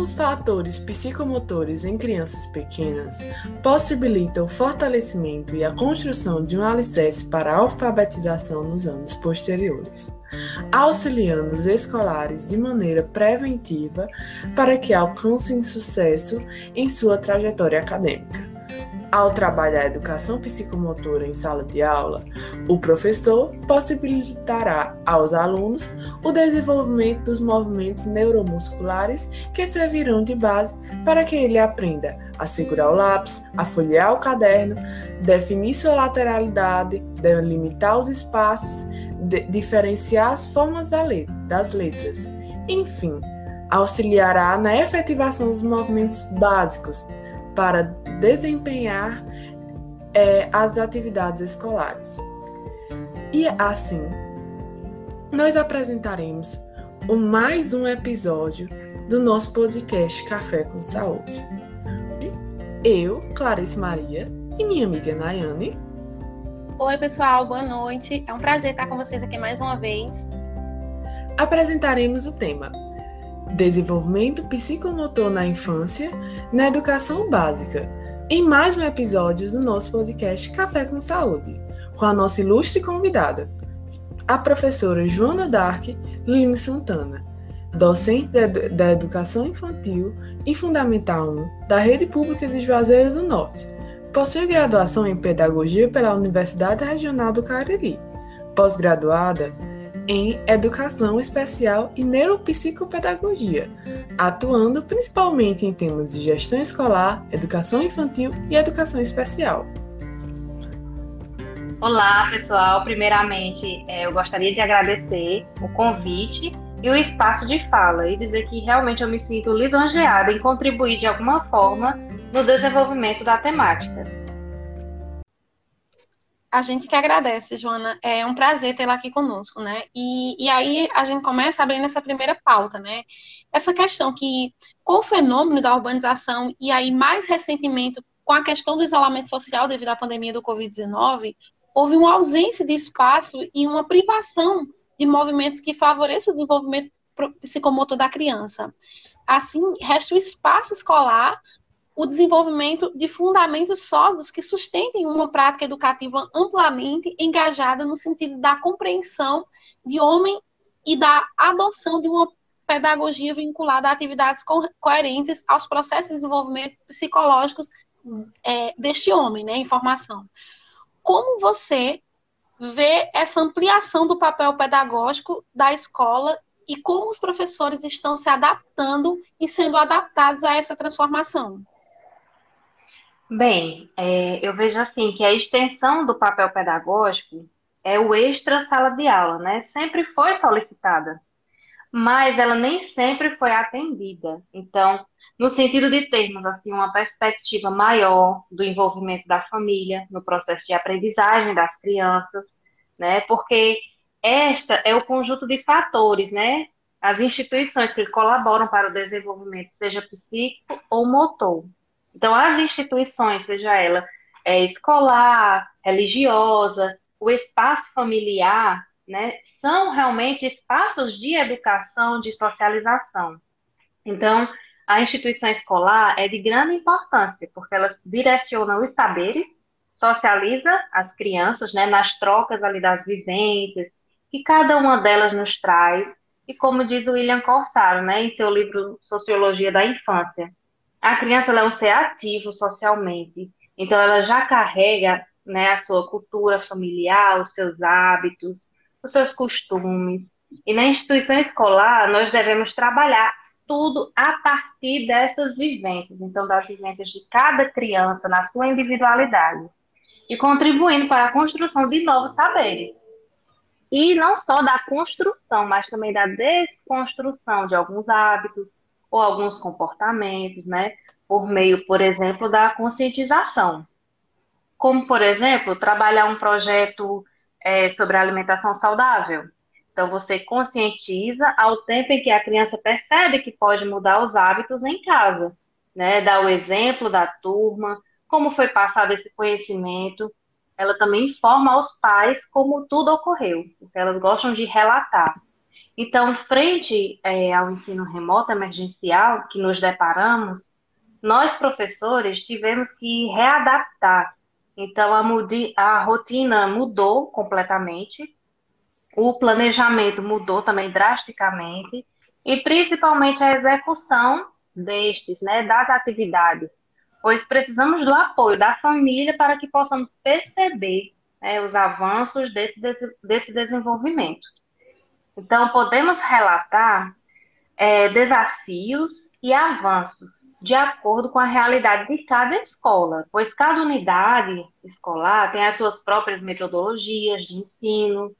os fatores psicomotores em crianças pequenas possibilitam o fortalecimento e a construção de um alicerce para a alfabetização nos anos posteriores, auxiliando os escolares de maneira preventiva para que alcancem sucesso em sua trajetória acadêmica. Ao trabalhar a educação psicomotora em sala de aula, o professor possibilitará aos alunos o desenvolvimento dos movimentos neuromusculares que servirão de base para que ele aprenda a segurar o lápis, a folhear o caderno, definir sua lateralidade, delimitar os espaços, de diferenciar as formas das letras. Enfim, auxiliará na efetivação dos movimentos básicos para desempenhar é, as atividades escolares. E assim, nós apresentaremos o mais um episódio do nosso podcast Café com Saúde. Eu, Clarice Maria, e minha amiga Nayane. Oi, pessoal, boa noite. É um prazer estar com vocês aqui mais uma vez. Apresentaremos o tema Desenvolvimento psicomotor na infância na educação básica, em mais um episódio do nosso podcast Café com Saúde, com a nossa ilustre convidada, a professora Joana Dark Lino Santana, docente da Educação Infantil e Fundamental 1 da Rede Pública de Juazeiro do Norte. Possui graduação em Pedagogia pela Universidade Regional do Cariri, pós-graduada em Educação Especial e Neuropsicopedagogia, atuando principalmente em temas de gestão escolar, educação infantil e educação especial. Olá, pessoal. Primeiramente, é, eu gostaria de agradecer o convite e o espaço de fala e dizer que realmente eu me sinto lisonjeada em contribuir de alguma forma no desenvolvimento da temática. A gente que agradece, Joana. É um prazer tê-la aqui conosco, né? E, e aí a gente começa abrindo essa primeira pauta, né? Essa questão que, com o fenômeno da urbanização e aí mais recentemente com a questão do isolamento social devido à pandemia do Covid-19, houve uma ausência de espaço e uma privação de movimentos que favoreçam o desenvolvimento psicomotor da criança. Assim, resta o espaço escolar o desenvolvimento de fundamentos sólidos que sustentem uma prática educativa amplamente engajada no sentido da compreensão de homem e da adoção de uma pedagogia vinculada a atividades co coerentes aos processos de desenvolvimento psicológicos é, deste homem, né, em formação. Como você vê essa ampliação do papel pedagógico da escola e como os professores estão se adaptando e sendo adaptados a essa transformação? Bem, é, eu vejo assim que a extensão do papel pedagógico é o extra sala de aula, né? Sempre foi solicitada, mas ela nem sempre foi atendida. Então, no sentido de termos assim uma perspectiva maior do envolvimento da família no processo de aprendizagem das crianças, né? Porque esta é o conjunto de fatores, né? As instituições que colaboram para o desenvolvimento, seja psíquico ou motor. Então, as instituições, seja ela é, escolar, religiosa, o espaço familiar, né, são realmente espaços de educação, de socialização. Então, a instituição escolar é de grande importância, porque elas direcionam os saberes, socializa as crianças, né, nas trocas ali das vivências, que cada uma delas nos traz, e como diz o William Corsaro, né, em seu livro Sociologia da Infância, a criança é um ser ativo socialmente, então ela já carrega né, a sua cultura familiar, os seus hábitos, os seus costumes. E na instituição escolar, nós devemos trabalhar tudo a partir dessas vivências, então das vivências de cada criança na sua individualidade, e contribuindo para a construção de novos saberes. E não só da construção, mas também da desconstrução de alguns hábitos, ou alguns comportamentos, né? Por meio, por exemplo, da conscientização. Como, por exemplo, trabalhar um projeto é, sobre alimentação saudável. Então, você conscientiza ao tempo em que a criança percebe que pode mudar os hábitos em casa, né? Dá o exemplo da turma, como foi passado esse conhecimento. Ela também informa aos pais como tudo ocorreu, porque elas gostam de relatar. Então, frente é, ao ensino remoto emergencial que nos deparamos, nós, professores, tivemos que readaptar. Então, a, a rotina mudou completamente, o planejamento mudou também drasticamente, e principalmente a execução destes, né, das atividades, pois precisamos do apoio da família para que possamos perceber né, os avanços desse, desse desenvolvimento. Então, podemos relatar é, desafios e avanços de acordo com a realidade de cada escola, pois cada unidade escolar tem as suas próprias metodologias de ensino,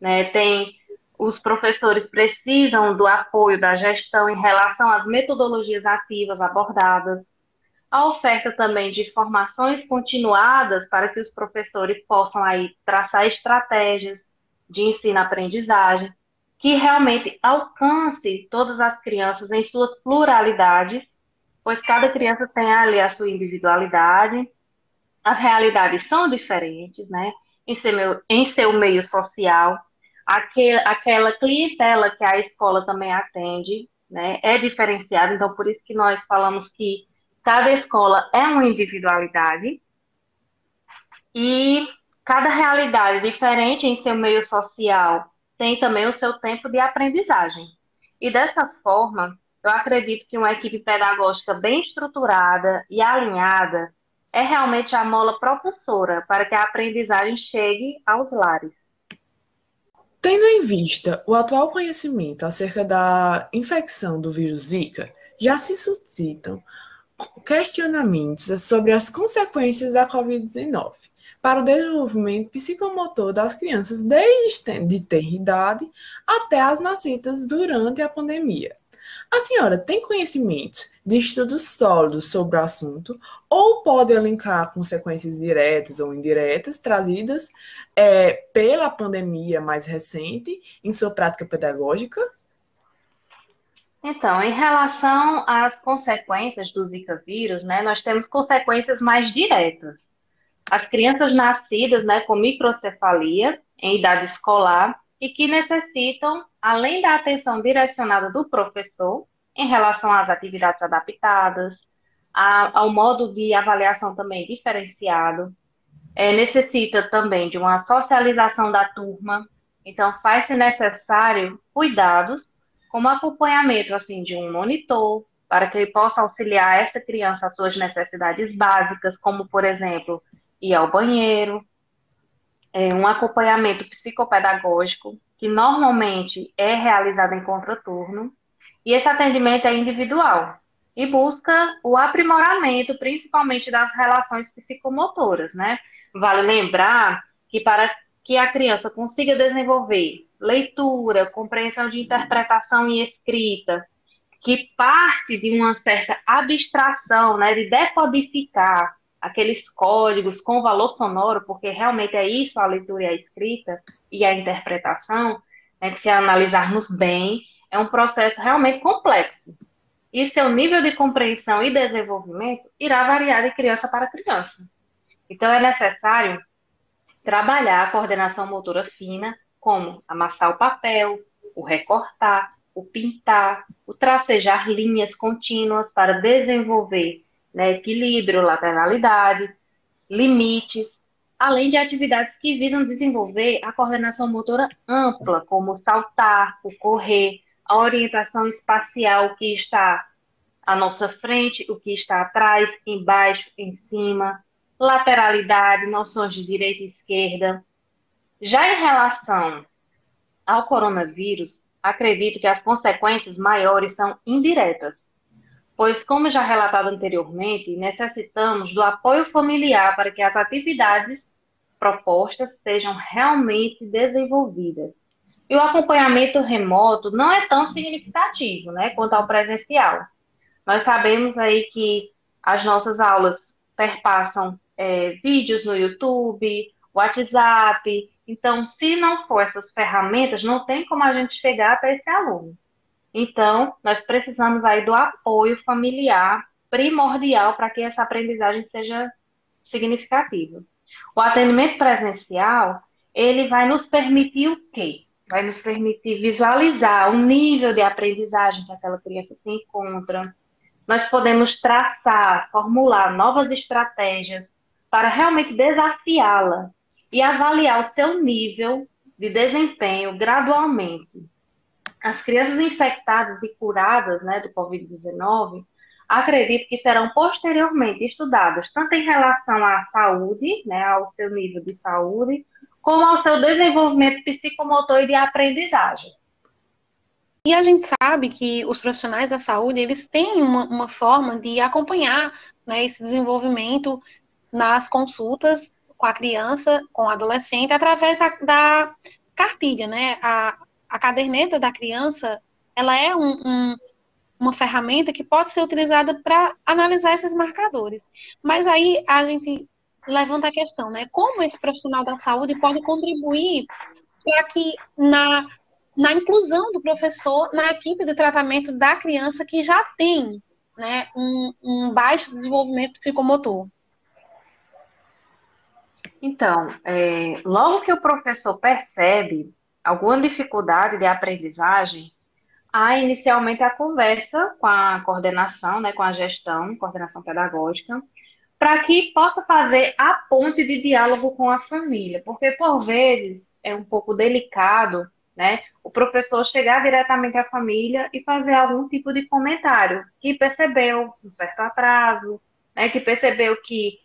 né, tem os professores precisam do apoio da gestão em relação às metodologias ativas abordadas, a oferta também de formações continuadas para que os professores possam aí traçar estratégias de ensino-aprendizagem que realmente alcance todas as crianças em suas pluralidades, pois cada criança tem ali a sua individualidade, as realidades são diferentes, né? Em seu, em seu meio social, aquele, aquela clientela que a escola também atende, né, é diferenciada, então por isso que nós falamos que cada escola é uma individualidade e cada realidade diferente em seu meio social tem também o seu tempo de aprendizagem. E dessa forma, eu acredito que uma equipe pedagógica bem estruturada e alinhada é realmente a mola propulsora para que a aprendizagem chegue aos lares. Tendo em vista o atual conhecimento acerca da infecção do vírus Zika, já se suscitam questionamentos sobre as consequências da Covid-19 para o desenvolvimento psicomotor das crianças desde de ter idade até as nascidas durante a pandemia. A senhora tem conhecimentos de estudos sólidos sobre o assunto ou pode elencar consequências diretas ou indiretas trazidas é, pela pandemia mais recente em sua prática pedagógica? Então, em relação às consequências do Zika vírus, né, nós temos consequências mais diretas. As crianças nascidas né, com microcefalia em idade escolar e que necessitam, além da atenção direcionada do professor, em relação às atividades adaptadas, a, ao modo de avaliação também diferenciado, é, necessita também de uma socialização da turma, então faz-se necessário cuidados, como acompanhamento assim de um monitor, para que ele possa auxiliar essa criança às suas necessidades básicas, como por exemplo ir ao banheiro, é, um acompanhamento psicopedagógico, que normalmente é realizado em contraturno, e esse atendimento é individual e busca o aprimoramento, principalmente das relações psicomotoras, né? Vale lembrar que para que a criança consiga desenvolver leitura, compreensão de interpretação e escrita, que parte de uma certa abstração, né, de decodificar aqueles códigos com valor sonoro, porque realmente é isso a leitura e a escrita e a interpretação, né, que se analisarmos bem, é um processo realmente complexo. E seu nível de compreensão e desenvolvimento irá variar de criança para criança. Então, é necessário trabalhar a coordenação motora fina, como amassar o papel, o recortar, o pintar, o tracejar linhas contínuas para desenvolver né, equilíbrio, lateralidade, limites, além de atividades que visam desenvolver a coordenação motora ampla, como saltar, o correr, a orientação espacial, o que está à nossa frente, o que está atrás, embaixo, em cima, lateralidade, noções de direita e esquerda. Já em relação ao coronavírus, acredito que as consequências maiores são indiretas, pois, como já relatado anteriormente, necessitamos do apoio familiar para que as atividades propostas sejam realmente desenvolvidas. E o acompanhamento remoto não é tão significativo, né, quanto ao presencial. Nós sabemos aí que as nossas aulas perpassam é, vídeos no YouTube, WhatsApp. Então, se não for essas ferramentas, não tem como a gente chegar até esse aluno. Então, nós precisamos aí do apoio familiar primordial para que essa aprendizagem seja significativa. O atendimento presencial, ele vai nos permitir o quê? vai nos permitir visualizar o nível de aprendizagem que aquela criança se encontra. Nós podemos traçar, formular novas estratégias para realmente desafiá-la e avaliar o seu nível de desempenho gradualmente. As crianças infectadas e curadas né, do Covid-19, acredito que serão posteriormente estudadas, tanto em relação à saúde, né, ao seu nível de saúde, como ao seu desenvolvimento psicomotor e de aprendizagem. E a gente sabe que os profissionais da saúde, eles têm uma, uma forma de acompanhar né, esse desenvolvimento nas consultas com a criança, com o adolescente, através da, da cartilha, né? A, a caderneta da criança, ela é um, um, uma ferramenta que pode ser utilizada para analisar esses marcadores. Mas aí a gente levanta a questão, né? Como esse profissional da saúde pode contribuir para que na, na inclusão do professor na equipe de tratamento da criança que já tem né, um, um baixo desenvolvimento psicomotor? Então, é, logo que o professor percebe alguma dificuldade de aprendizagem, há inicialmente a conversa com a coordenação, né, com a gestão, coordenação pedagógica, para que possa fazer a ponte de diálogo com a família, porque por vezes é um pouco delicado, né, o professor chegar diretamente à família e fazer algum tipo de comentário que percebeu um certo atraso, né, que percebeu que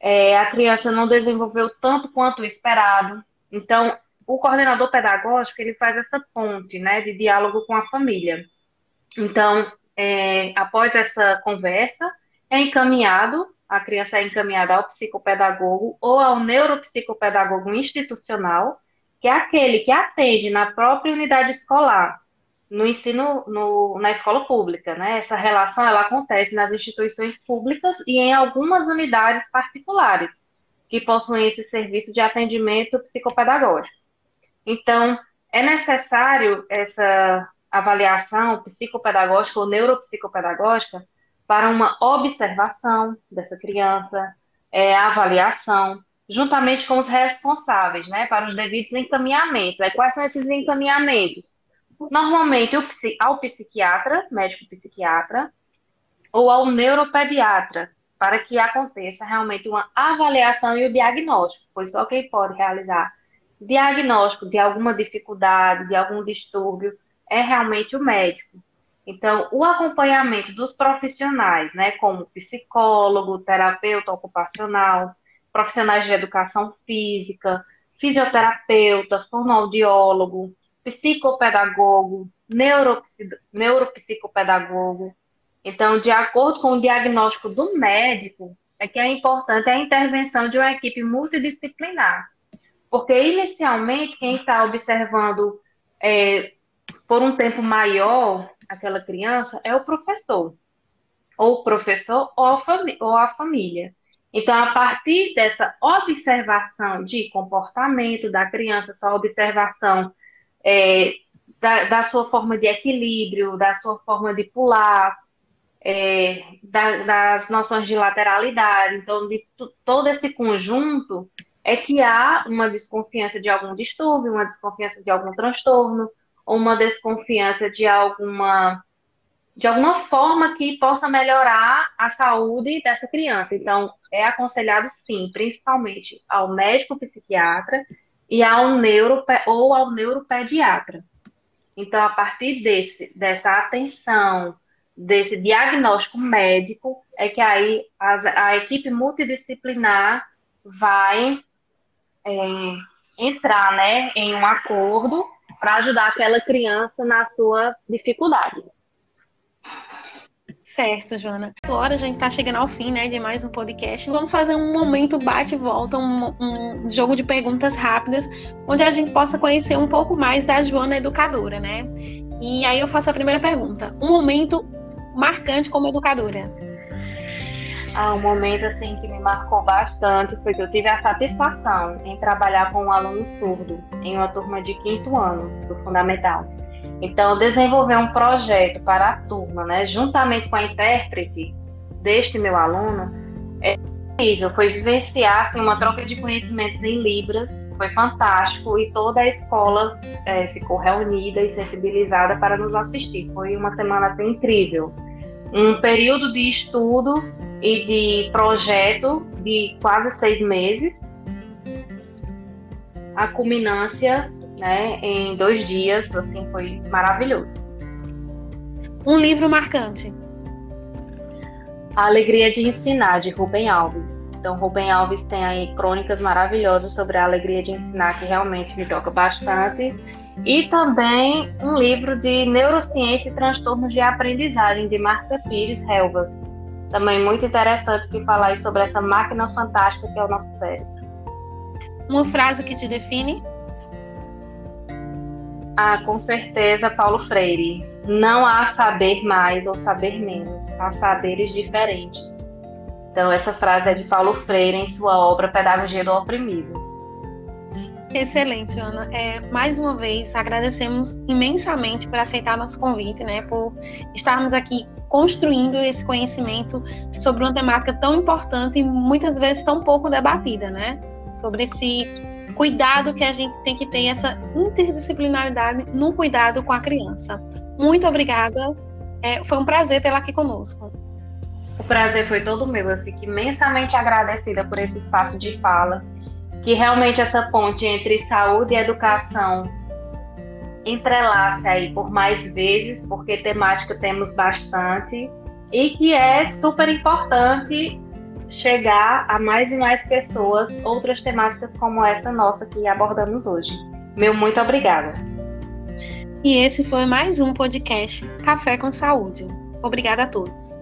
é, a criança não desenvolveu tanto quanto o esperado. Então, o coordenador pedagógico ele faz essa ponte, né, de diálogo com a família. Então, é, após essa conversa, é encaminhado, a criança é encaminhada ao psicopedagogo ou ao neuropsicopedagogo institucional, que é aquele que atende na própria unidade escolar no ensino, no, na escola pública, né? Essa relação ela acontece nas instituições públicas e em algumas unidades particulares que possuem esse serviço de atendimento psicopedagógico. Então, é necessário essa avaliação psicopedagógica ou neuropsicopedagógica para uma observação dessa criança, é, avaliação, juntamente com os responsáveis, né, para os devidos encaminhamentos. Aí, quais são esses encaminhamentos? Normalmente ao psiquiatra, médico psiquiatra, ou ao neuropediatra, para que aconteça realmente uma avaliação e o diagnóstico, pois só quem pode realizar diagnóstico de alguma dificuldade, de algum distúrbio, é realmente o médico. Então, o acompanhamento dos profissionais, né, como psicólogo, terapeuta ocupacional, profissionais de educação física, fisioterapeuta, fonoaudiólogo, psicopedagogo, neuropsicopedagogo. Então, de acordo com o diagnóstico do médico, é que é importante a intervenção de uma equipe multidisciplinar. Porque, inicialmente, quem está observando é, por um tempo maior aquela criança é o professor. Ou o professor ou a, ou a família. Então, a partir dessa observação de comportamento da criança, essa observação é, da, da, sua forma de equilíbrio, da sua forma de pular, é, da, das noções de lateralidade. Então, de todo esse conjunto é que há uma desconfiança de algum distúrbio, uma desconfiança de algum transtorno, ou uma desconfiança de alguma de alguma forma que possa melhorar a saúde dessa criança. Então, é aconselhado sim, principalmente ao médico psiquiatra e ao neuro ou ao neuropediatra. Então, a partir desse, dessa atenção, desse diagnóstico médico, é que aí a, a equipe multidisciplinar vai é, entrar né, em um acordo para ajudar aquela criança na sua dificuldade. Certo, Joana. Agora a gente está chegando ao fim, né, de mais um podcast. Vamos fazer um momento bate-volta, um, um, jogo de perguntas rápidas, onde a gente possa conhecer um pouco mais da Joana educadora, né? E aí eu faço a primeira pergunta. Um momento marcante como educadora. Ah, um momento assim que me marcou bastante foi que eu tive a satisfação em trabalhar com um aluno surdo em uma turma de quinto ano do fundamental. Então, desenvolver um projeto para a turma, né, juntamente com a intérprete deste meu aluno, é incrível. Foi vivenciar assim, uma troca de conhecimentos em Libras foi fantástico e toda a escola é, ficou reunida e sensibilizada para nos assistir. Foi uma semana assim, incrível. Um período de estudo e de projeto de quase seis meses. A culminância né, em dois dias, assim, foi maravilhoso. Um livro marcante. A Alegria de Ensinar, de Rubem Alves. Então, Rubem Alves tem aí crônicas maravilhosas sobre a alegria de ensinar, que realmente me toca bastante. E também um livro de neurociência e transtornos de aprendizagem, de Marta Pires Helvas. Também muito interessante que falar sobre essa máquina fantástica que é o nosso cérebro. Uma frase que te define? Ah, com certeza, Paulo Freire. Não há saber mais ou saber menos, há saberes diferentes. Então, essa frase é de Paulo Freire em sua obra Pedagogia do Oprimido. Excelente, Ana. É, mais uma vez, agradecemos imensamente por aceitar nosso convite, né, por estarmos aqui construindo esse conhecimento sobre uma temática tão importante e muitas vezes tão pouco debatida, né? Sobre esse cuidado que a gente tem que ter, essa interdisciplinaridade no cuidado com a criança. Muito obrigada. É, foi um prazer tê-la aqui conosco. O prazer foi todo meu. Eu fico imensamente agradecida por esse espaço de fala, que realmente essa ponte entre saúde e educação entrelaça aí por mais vezes, porque temática temos bastante, e que é super importante chegar a mais e mais pessoas outras temáticas como essa nossa que abordamos hoje. Meu muito obrigada. E esse foi mais um podcast Café com Saúde. Obrigada a todos.